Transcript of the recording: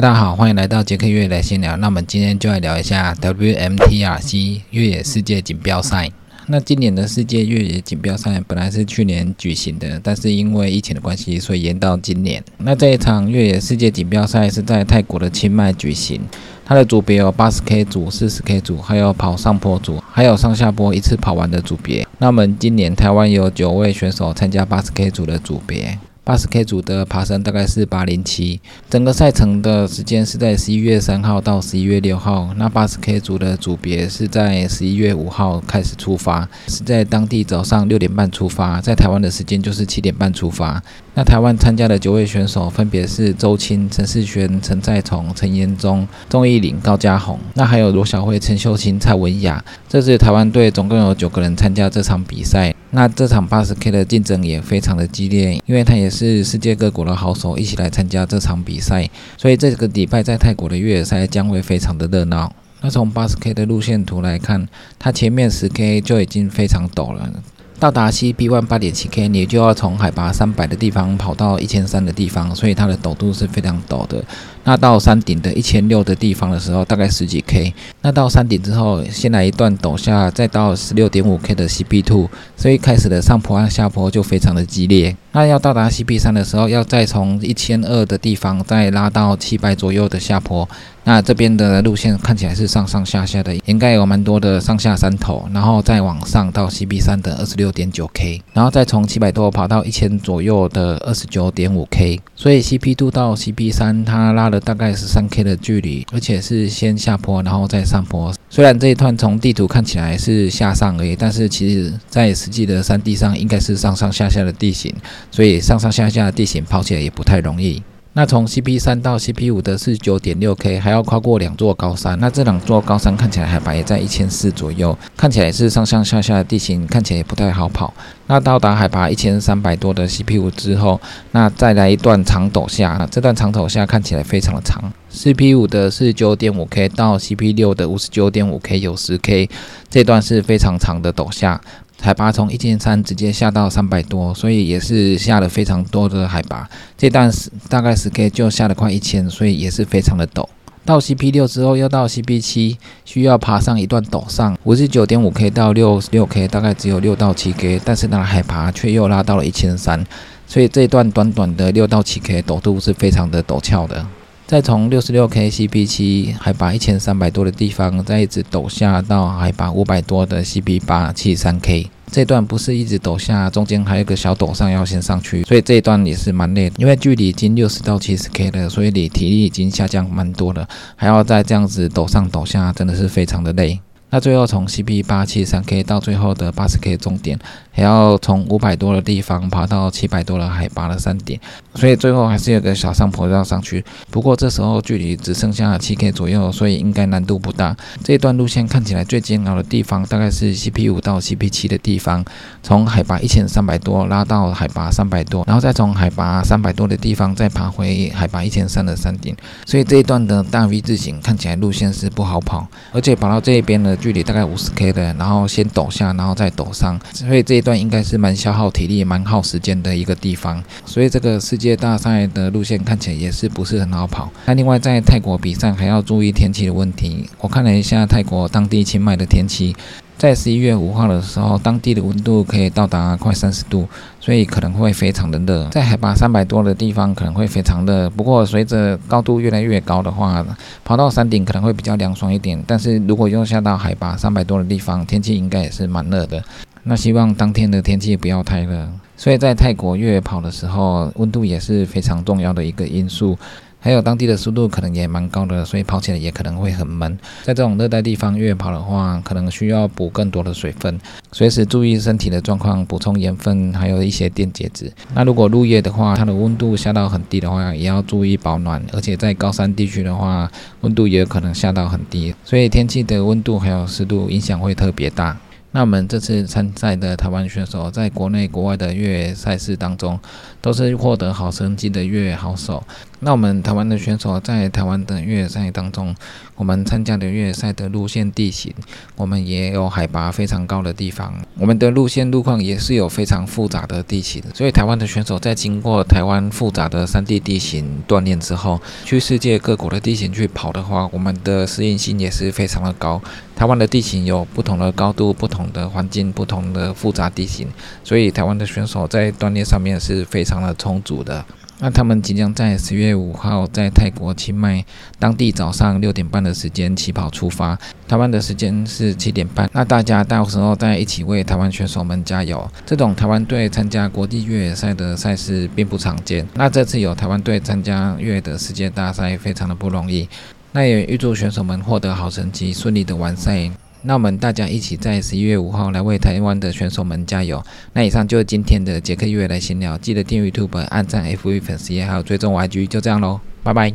大家好，欢迎来到杰克越野来闲聊。那我们今天就来聊一下 WMTRC 越野世界锦标赛。那今年的世界越野锦标赛本来是去年举行的，但是因为疫情的关系，所以延到今年。那这一场越野世界锦标赛是在泰国的清迈举行，它的组别有八十 K 组、四十 K 组，还有跑上坡组，还有上下坡一次跑完的组别。那我们今年台湾有九位选手参加八十 K 组的组别。八十 K 组的爬升大概是八零七，整个赛程的时间是在十一月三号到十一月六号。那八十 K 组的组别是在十一月五号开始出发，是在当地早上六点半出发，在台湾的时间就是七点半出发。那台湾参加的九位选手分别是周青、陈世璇、陈在崇、陈延忠、钟义林、高家宏，那还有罗小慧、陈秀清、蔡文雅。这是台湾队总共有九个人参加这场比赛。那这场八十 K 的竞争也非常的激烈，因为它也是世界各国的好手一起来参加这场比赛，所以这个礼拜在泰国的越野赛将会非常的热闹。那从八十 K 的路线图来看，它前面十 K 就已经非常陡了。到达 CP One 八点七 K，你就要从海拔三百的地方跑到一千三的地方，所以它的陡度是非常陡的。那到山顶的一千六的地方的时候，大概十几 K。那到山顶之后，先来一段陡下，再到十六点五 K 的 CP Two，所以开始的上坡和下坡就非常的激烈。那要到达 CP 三的时候，要再从一千二的地方再拉到七百左右的下坡。那这边的路线看起来是上上下下的，应该有蛮多的上下山头，然后再往上到 CP 三的二十六点九 K，然后再从七百多跑到一千左右的二十九点五 K。所以 CP Two 到 CP 三，它拉了大概是三 K 的距离，而且是先下坡，然后再上坡。虽然这一段从地图看起来是下上而已，但是其实在实际的山地上应该是上上下下的地形，所以上上下下的地形跑起来也不太容易。那从 CP 三到 CP 五的是九点六 K，还要跨过两座高山。那这两座高山看起来海拔也在一千四左右，看起来是上上下下的地形，看起来也不太好跑。那到达海拔一千三百多的 CP 五之后，那再来一段长陡下，这段长陡下看起来非常的长。CP 五的是九点五 K 到 CP 六的五十九点五 K 有十 K，这段是非常长的陡下。海拔从一千三直接下到三百多，所以也是下了非常多的海拔。这段是大概十 K 就下了快一千，所以也是非常的陡。到 CP 六之后，要到 CP 七，需要爬上一段陡上，五十九点五 K 到六十六 K，大概只有六到七 K，但是它的海拔却又拉到了一千三，所以这段短短的六到七 K 陡度是非常的陡峭的。再从六十六 K CP 七海拔一千三百多的地方，再一直抖下到海拔五百多的 CP 八七三 K，这段不是一直抖下，中间还有个小抖上要先上去，所以这一段也是蛮累的。因为距离已经六十到七十 K 了，所以你体力已经下降蛮多了，还要再这样子抖上抖下，真的是非常的累。那最后从 CP 八七三 K 到最后的八十 K 终点，还要从五百多的地方爬到七百多的海拔的山顶，所以最后还是有个小上坡要上去。不过这时候距离只剩下七 K 左右，所以应该难度不大。这一段路线看起来最煎熬的地方，大概是 CP 五到 CP 七的地方，从海拔一千三百多拉到海拔三百多，然后再从海拔三百多的地方再爬回海拔一千三的山顶。所以这一段的大 V 字形看起来路线是不好跑，而且跑到这一边呢。距离大概五十 K 的，然后先抖下，然后再抖上，所以这一段应该是蛮消耗体力、蛮耗时间的一个地方。所以这个世界大赛的路线看起来也是不是很好跑。那另外在泰国比赛还要注意天气的问题。我看了一下泰国当地清迈的天气。在十一月五号的时候，当地的温度可以到达快三十度，所以可能会非常的热。在海拔三百多的地方可能会非常热，不过随着高度越来越高的话，跑到山顶可能会比较凉爽一点。但是如果又下到海拔三百多的地方，天气应该也是蛮热的。那希望当天的天气不要太热。所以在泰国越野跑的时候，温度也是非常重要的一个因素。还有当地的速度可能也蛮高的，所以跑起来也可能会很闷。在这种热带地方越跑的话，可能需要补更多的水分，随时注意身体的状况，补充盐分，还有一些电解质。那如果入夜的话，它的温度下到很低的话，也要注意保暖。而且在高山地区的话，温度也有可能下到很低，所以天气的温度还有湿度影响会特别大。那我们这次参赛的台湾选手，在国内国外的越野赛事当中，都是获得好成绩的越野好手。那我们台湾的选手在台湾的越野赛当中，我们参加的越野赛的路线地形，我们也有海拔非常高的地方，我们的路线路况也是有非常复杂的地形。所以台湾的选手在经过台湾复杂的山地地形锻炼之后，去世界各国的地形去跑的话，我们的适应性也是非常的高。台湾的地形有不同的高度、不同的环境、不同的复杂地形，所以台湾的选手在锻炼上面是非常的充足的。那他们即将在十月五号在泰国清迈当地早上六点半的时间起跑出发，台湾的时间是七点半。那大家到时候再一起为台湾选手们加油。这种台湾队参加国际越野赛的赛事并不常见。那这次有台湾队参加越野的世界大赛，非常的不容易。那也预祝选手们获得好成绩，顺利的完赛。那我们大家一起在十一月五号来为台湾的选手们加油。那以上就是今天的杰克越来闲聊，记得订阅吐粉、按赞 FV 粉丝也好追踪 YG，就这样喽，拜拜。